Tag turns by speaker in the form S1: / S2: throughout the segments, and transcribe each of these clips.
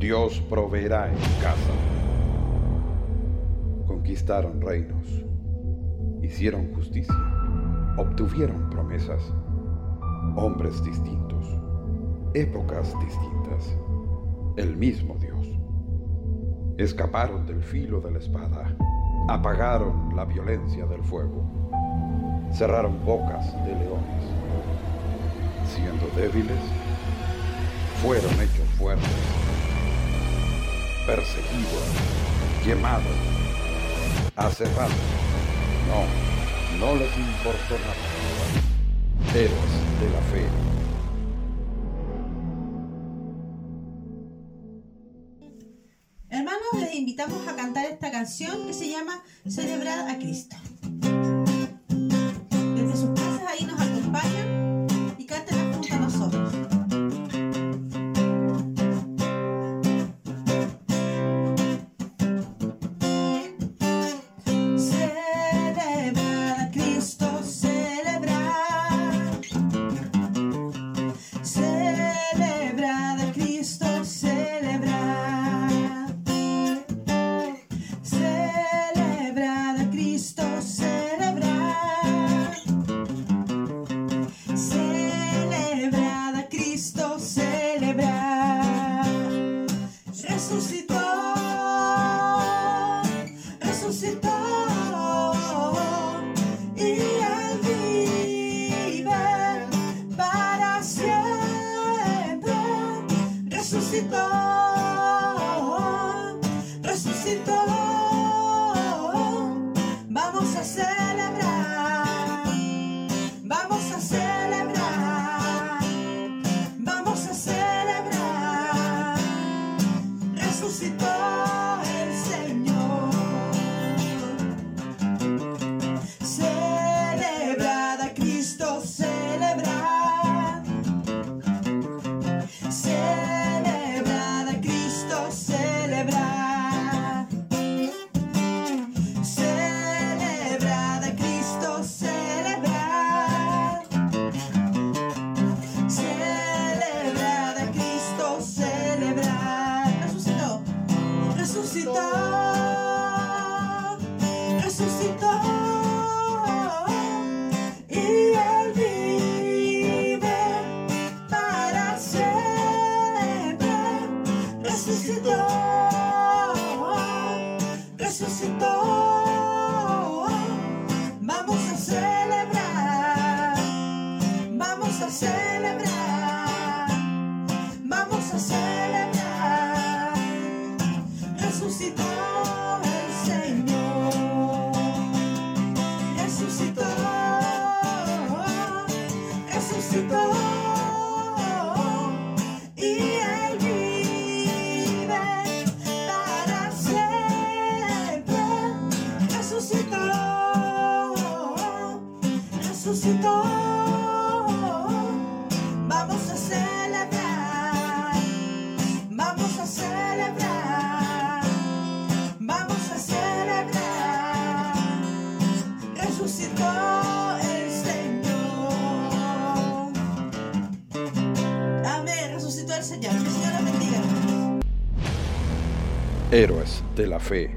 S1: Dios proveerá en casa. Conquistaron reinos, hicieron justicia, obtuvieron promesas, hombres distintos, épocas distintas, el mismo Dios. Escaparon del filo de la espada, apagaron la violencia del fuego, cerraron bocas de leones. Siendo débiles, fueron hechos fuertes, perseguidos, quemados, aserrados. No, no les importó nada. Héroes de la fe.
S2: Hermanos, les invitamos a cantar esta canción que se llama Celebrar a Cristo. Celebrar,
S1: Héroes de la fe.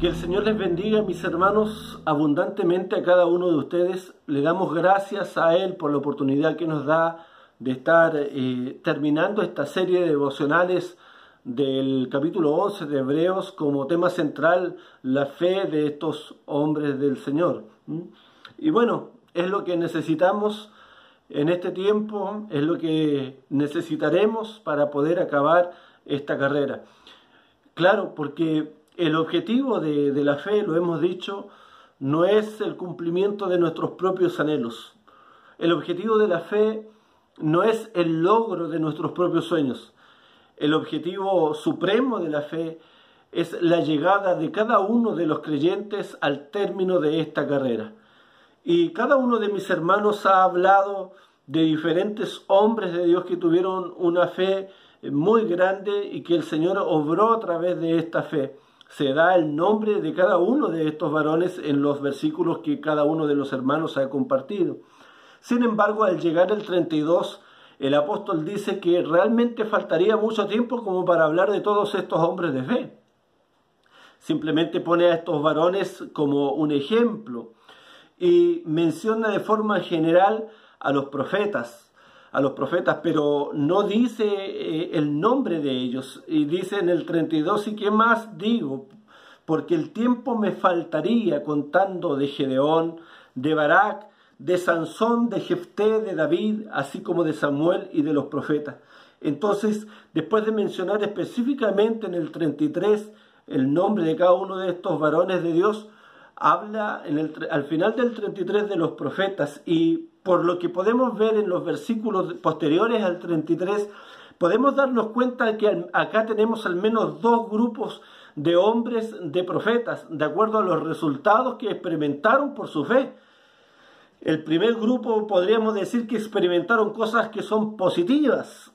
S3: Que el Señor les bendiga, mis hermanos, abundantemente a cada uno de ustedes. Le damos gracias a Él por la oportunidad que nos da de estar eh, terminando esta serie de devocionales del capítulo 11 de Hebreos como tema central la fe de estos hombres del Señor. ¿Mm? Y bueno, es lo que necesitamos en este tiempo, es lo que necesitaremos para poder acabar esta carrera. Claro, porque el objetivo de, de, la fe, lo hemos dicho, no es el cumplimiento de nuestros propios anhelos. El objetivo de la fe no es el logro de nuestros propios sueños. El objetivo supremo de la fe es la llegada de cada uno de los creyentes al término de esta carrera. Y cada uno de mis hermanos ha hablado de diferentes hombres de Dios que tuvieron una fe muy grande y que el Señor obró a través de esta fe. Se da el nombre de cada uno de estos varones en los versículos que cada uno de los hermanos ha compartido. Sin embargo, al llegar el 32, el apóstol dice que realmente faltaría mucho tiempo como para hablar de todos estos hombres de fe. Simplemente pone a estos varones como un ejemplo y menciona de forma general a los profetas, a los profetas, pero no dice eh, el nombre de ellos. Y dice en el 32, ¿y qué más digo? Porque el tiempo me faltaría contando de Gedeón, de Barak, de Sansón, de Jefté, de David, así como de Samuel y de los profetas. Entonces, después de mencionar específicamente en el 33 el nombre de cada uno de estos varones de Dios, habla en el, al final del 33 de los profetas y por lo que podemos ver en los versículos posteriores al 33, podemos darnos cuenta que acá tenemos al menos dos grupos de hombres de profetas, de acuerdo a los resultados que experimentaron por su fe. El primer grupo podríamos decir que experimentaron cosas que son positivas.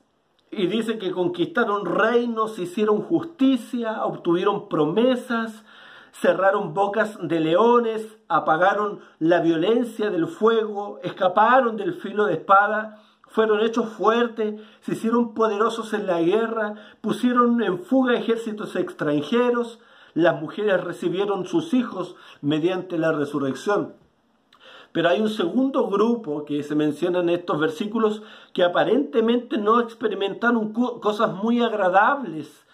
S3: Y dice que conquistaron reinos, hicieron justicia, obtuvieron promesas, cerraron bocas de leones, apagaron la violencia del fuego, escaparon del filo de espada, fueron hechos fuertes, se hicieron poderosos en la guerra, pusieron en fuga ejércitos extranjeros, las mujeres recibieron sus hijos mediante la resurrección. Pero hay un segundo grupo que se menciona en estos versículos que aparentemente no experimentaron cosas muy agradables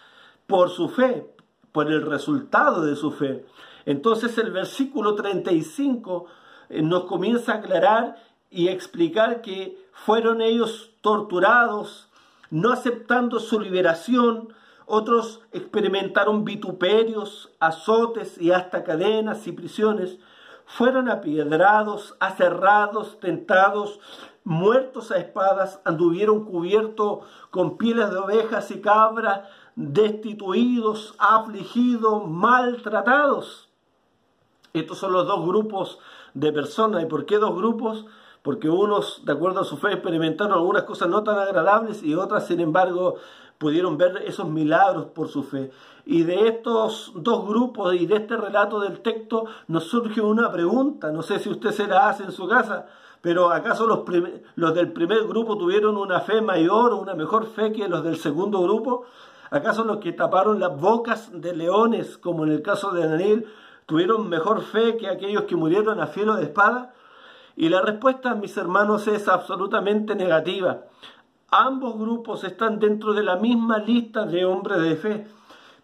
S3: por su fe, por el resultado de su fe. Entonces el versículo 35 eh, nos comienza a aclarar y explicar que fueron ellos torturados, no aceptando su liberación, otros experimentaron vituperios, azotes y hasta cadenas y prisiones, fueron apiedrados, aserrados, tentados, muertos a espadas, anduvieron cubiertos con pieles de ovejas y cabras, destituidos, afligidos, maltratados. Estos son los dos grupos de personas. ¿Y por qué dos grupos? Porque unos, de acuerdo a su fe, experimentaron algunas cosas no tan agradables y otras, sin embargo, pudieron ver esos milagros por su fe. Y de estos dos grupos y de este relato del texto nos surge una pregunta, no sé si usted se la hace en su casa, pero ¿acaso los, los del primer grupo tuvieron una fe mayor una mejor fe que los del segundo grupo? ¿Acaso los que taparon las bocas de leones, como en el caso de Daniel, tuvieron mejor fe que aquellos que murieron a filo de espada? Y la respuesta, mis hermanos, es absolutamente negativa. Ambos grupos están dentro de la misma lista de hombres de fe.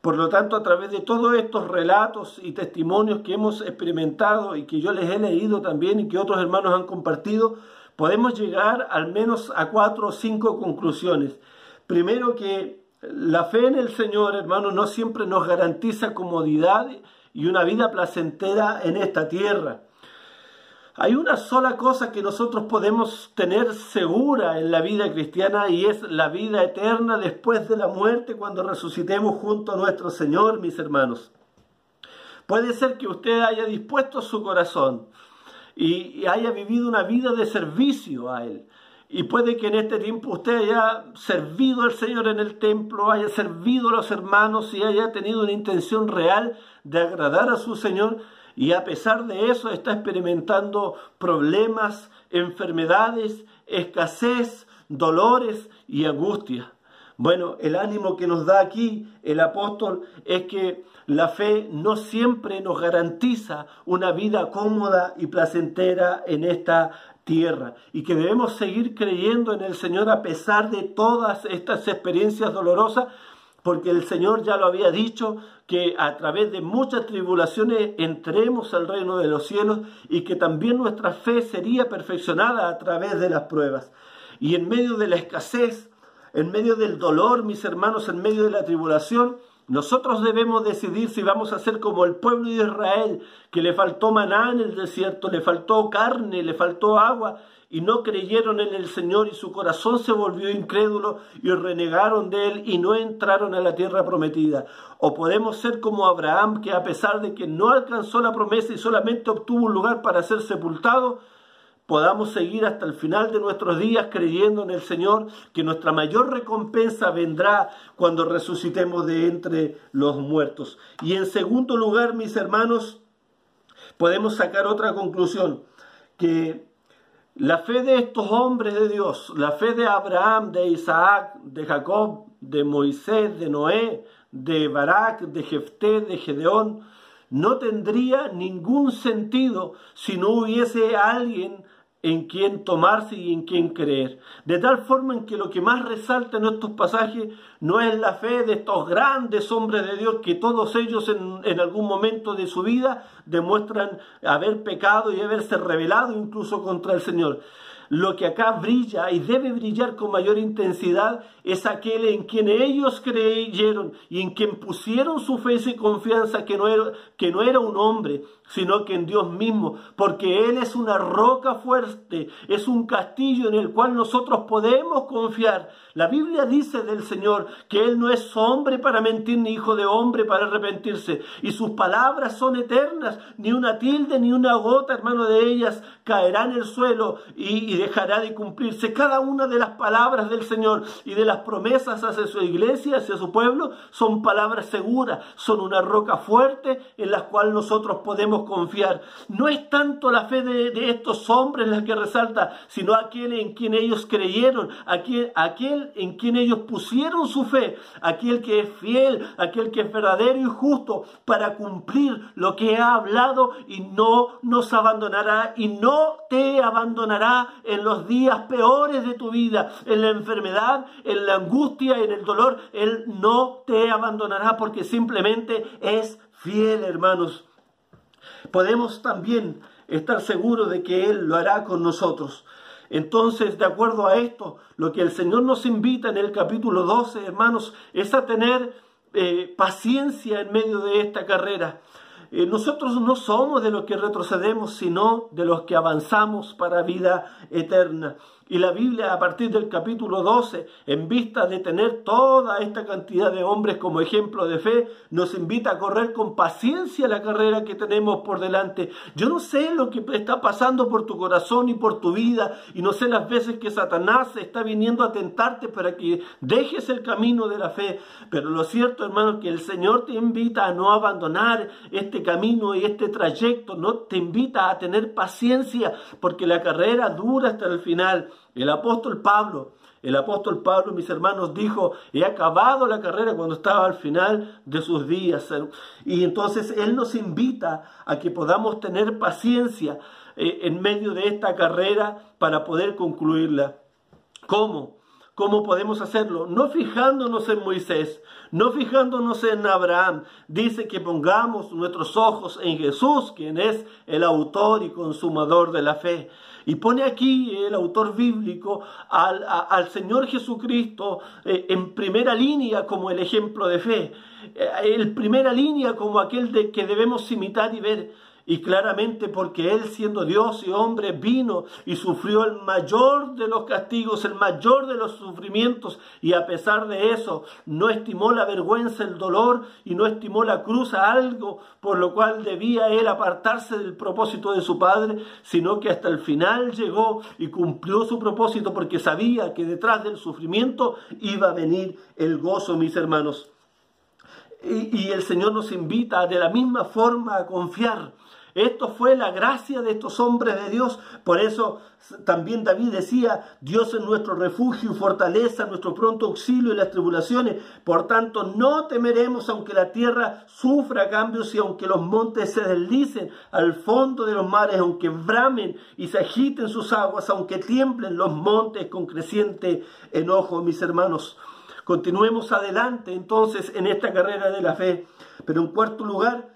S3: Por lo tanto, a través de todos estos relatos y testimonios que hemos experimentado y que yo les he leído también y que otros hermanos han compartido, podemos llegar al menos a cuatro o cinco conclusiones. Primero que la fe en el Señor, hermanos, no siempre nos garantiza comodidad y una vida placentera en esta tierra. Hay una sola cosa que nosotros podemos tener segura en la vida cristiana y es la vida eterna después de la muerte cuando resucitemos junto a nuestro Señor, mis hermanos. Puede ser que usted haya dispuesto su corazón y haya vivido una vida de servicio a Él. Y puede que en este tiempo usted haya servido al Señor en el templo, haya servido a los hermanos y haya tenido una intención real de agradar a su Señor y a pesar de eso está experimentando problemas, enfermedades, escasez, dolores y angustia. Bueno, el ánimo que nos da aquí el apóstol es que la fe no siempre nos garantiza una vida cómoda y placentera en esta tierra y que debemos seguir creyendo en el Señor a pesar de todas estas experiencias dolorosas porque el Señor ya lo había dicho, que a través de muchas tribulaciones entremos al reino de los cielos y que también nuestra fe sería perfeccionada a través de las pruebas. Y en medio de la escasez, en medio del dolor, mis hermanos, en medio de la tribulación, nosotros debemos decidir si vamos a ser como el pueblo de Israel, que le faltó maná en el desierto, le faltó carne, le faltó agua, y no creyeron en el Señor y su corazón se volvió incrédulo y renegaron de él y no entraron a la tierra prometida. O podemos ser como Abraham, que a pesar de que no alcanzó la promesa y solamente obtuvo un lugar para ser sepultado, podamos seguir hasta el final de nuestros días creyendo en el Señor, que nuestra mayor recompensa vendrá cuando resucitemos de entre los muertos. Y en segundo lugar, mis hermanos, podemos sacar otra conclusión, que La fe de estos hombres de Dios, la fe de Abraham, de Isaac, de Jacob, de Moisés, de Noé, de Barak, de Jefté, de Gedeón, no tendría ningún sentido si no hubiese alguien en quien tomarse y en quien creer. De tal forma en que lo que más resalta en estos pasajes no es la fe de estos grandes hombres de Dios que todos ellos en, en, algún momento de su vida demuestran haber pecado y haberse rebelado incluso contra el Señor, lo que acá brilla y debe brillar con mayor intensidad es aquel en quien ellos creyeron y en quien pusieron su fe y confianza que no era, que no era un hombre, sino que en Dios mismo, porque Él es una roca fuerte, es un castillo en el cual nosotros podemos confiar. La Biblia dice del Señor que Él no es hombre para mentir, ni hijo de hombre para arrepentirse, y sus palabras son eternas, ni una tilde ni una gota, hermano, de ellas caerá en el suelo y, y dejará de cumplirse. Cada una de las palabras del Señor y de las promesas hacia su iglesia, hacia su pueblo, son palabras seguras, son una roca fuerte en la cual nosotros podemos confiar. No es tanto la fe de, estos hombres la que resalta, sino aquel en quien ellos creyeron, aquel, aquel en quien ellos pusieron su fe, aquel que es fiel, aquel que es verdadero y justo para cumplir lo que ha hablado y no nos abandonará y no te abandonará en los días peores de tu vida, en la enfermedad, en la angustia, en el dolor. Él no te abandonará porque simplemente es fiel, hermanos. Podemos también estar seguros de que Él lo hará con nosotros. Entonces, de acuerdo a esto, lo que el Señor nos invita en el capítulo 12, hermanos, es a tener eh, paciencia en medio de esta carrera. Nosotros no somos de los que retrocedemos, sino de los que avanzamos para vida eterna. Y la Biblia a partir del capítulo 12, en vista de tener toda esta cantidad de hombres como ejemplo de fe, nos invita a correr con paciencia la carrera que tenemos por delante. Yo no sé lo que está pasando por tu corazón y por tu vida, y no sé las veces que Satanás está viniendo a tentarte para que dejes el camino de la fe, pero lo cierto, hermano, que el Señor te invita a no abandonar este camino y este trayecto, no te invita a tener paciencia, porque la carrera dura hasta el final. El apóstol Pablo, el apóstol Pablo, mis hermanos, dijo, he acabado la carrera cuando estaba al final de sus días. Y entonces Él nos invita a que podamos tener paciencia eh, en medio de esta carrera para poder concluirla. ¿Cómo? ¿Cómo podemos hacerlo? No fijándonos en Moisés, no fijándonos en Abraham. Dice que pongamos nuestros ojos en Jesús, quien es el autor y consumador de la fe. Y pone aquí el autor bíblico al, Señor Jesucristo eh, en primera línea como el ejemplo de fe, eh, en primera línea como aquel de que debemos imitar y ver. Y claramente porque Él siendo Dios y hombre vino y sufrió el mayor de los castigos, el mayor de los sufrimientos y a pesar de eso no estimó la vergüenza, el dolor y no estimó la cruz a algo por lo cual debía Él apartarse del propósito de su Padre, sino que hasta el final llegó y cumplió su propósito porque sabía que detrás del sufrimiento iba a venir el gozo, mis hermanos. Y, y el Señor nos invita de la misma forma a confiar esto fue la gracia de estos hombres de Dios. Por eso también David decía, Dios es nuestro refugio y fortaleza, nuestro pronto auxilio en las tribulaciones. Por tanto, no temeremos aunque la tierra sufra cambios y aunque los montes se deslicen al fondo de los mares, aunque bramen y se agiten sus aguas, aunque tiemblen los montes con creciente enojo, mis hermanos. Continuemos adelante entonces en esta carrera de la fe. Pero en cuarto lugar,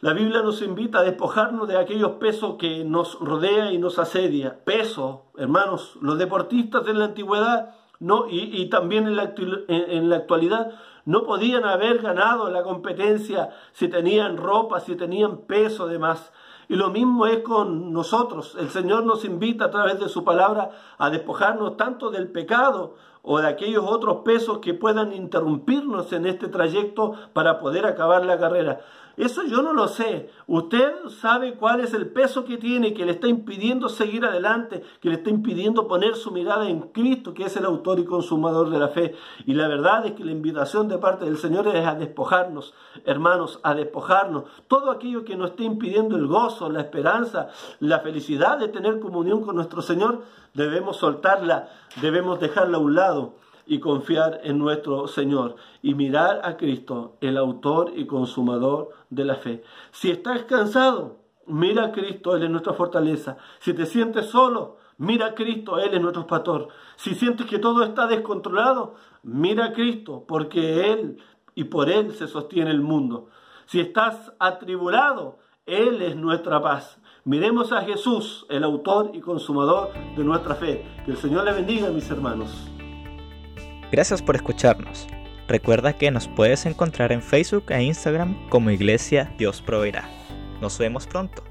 S3: la Biblia nos invita a despojarnos de aquellos pesos que nos rodea y nos asedia. Peso, hermanos, los deportistas en la antigüedad no, y, también en la, en la actualidad no podían haber ganado la competencia si tenían ropa, si tenían peso de más. Y lo mismo es con nosotros. El Señor nos invita a través de su palabra a despojarnos tanto del pecado o de aquellos otros pesos que puedan interrumpirnos en este trayecto para poder acabar la carrera. Eso yo no lo sé. Usted sabe cuál es el peso que tiene, que le está impidiendo seguir adelante, que le está impidiendo poner su mirada en Cristo, que es el autor y consumador de la fe. Y la verdad es que la invitación de parte del Señor es a despojarnos, hermanos, a despojarnos. Todo aquello que nos esté impidiendo el gozo, la esperanza, la felicidad de tener comunión con nuestro Señor, debemos soltarla, debemos dejarla a un lado y confiar en nuestro Señor y mirar a Cristo, el autor y consumador de la fe. Si estás cansado, mira a Cristo, Él es nuestra fortaleza. Si te sientes solo, mira a Cristo, Él es nuestro pastor. Si sientes que todo está descontrolado, mira a Cristo, porque Él y por Él se sostiene el mundo. Si estás atribulado, Él es nuestra paz. Miremos a Jesús, el autor y consumador de nuestra fe. Que el Señor le bendiga, mis hermanos.
S4: Gracias por escucharnos. Recuerda que nos puedes encontrar en Facebook e Instagram como Iglesia Dios Proveerá. Nos vemos pronto.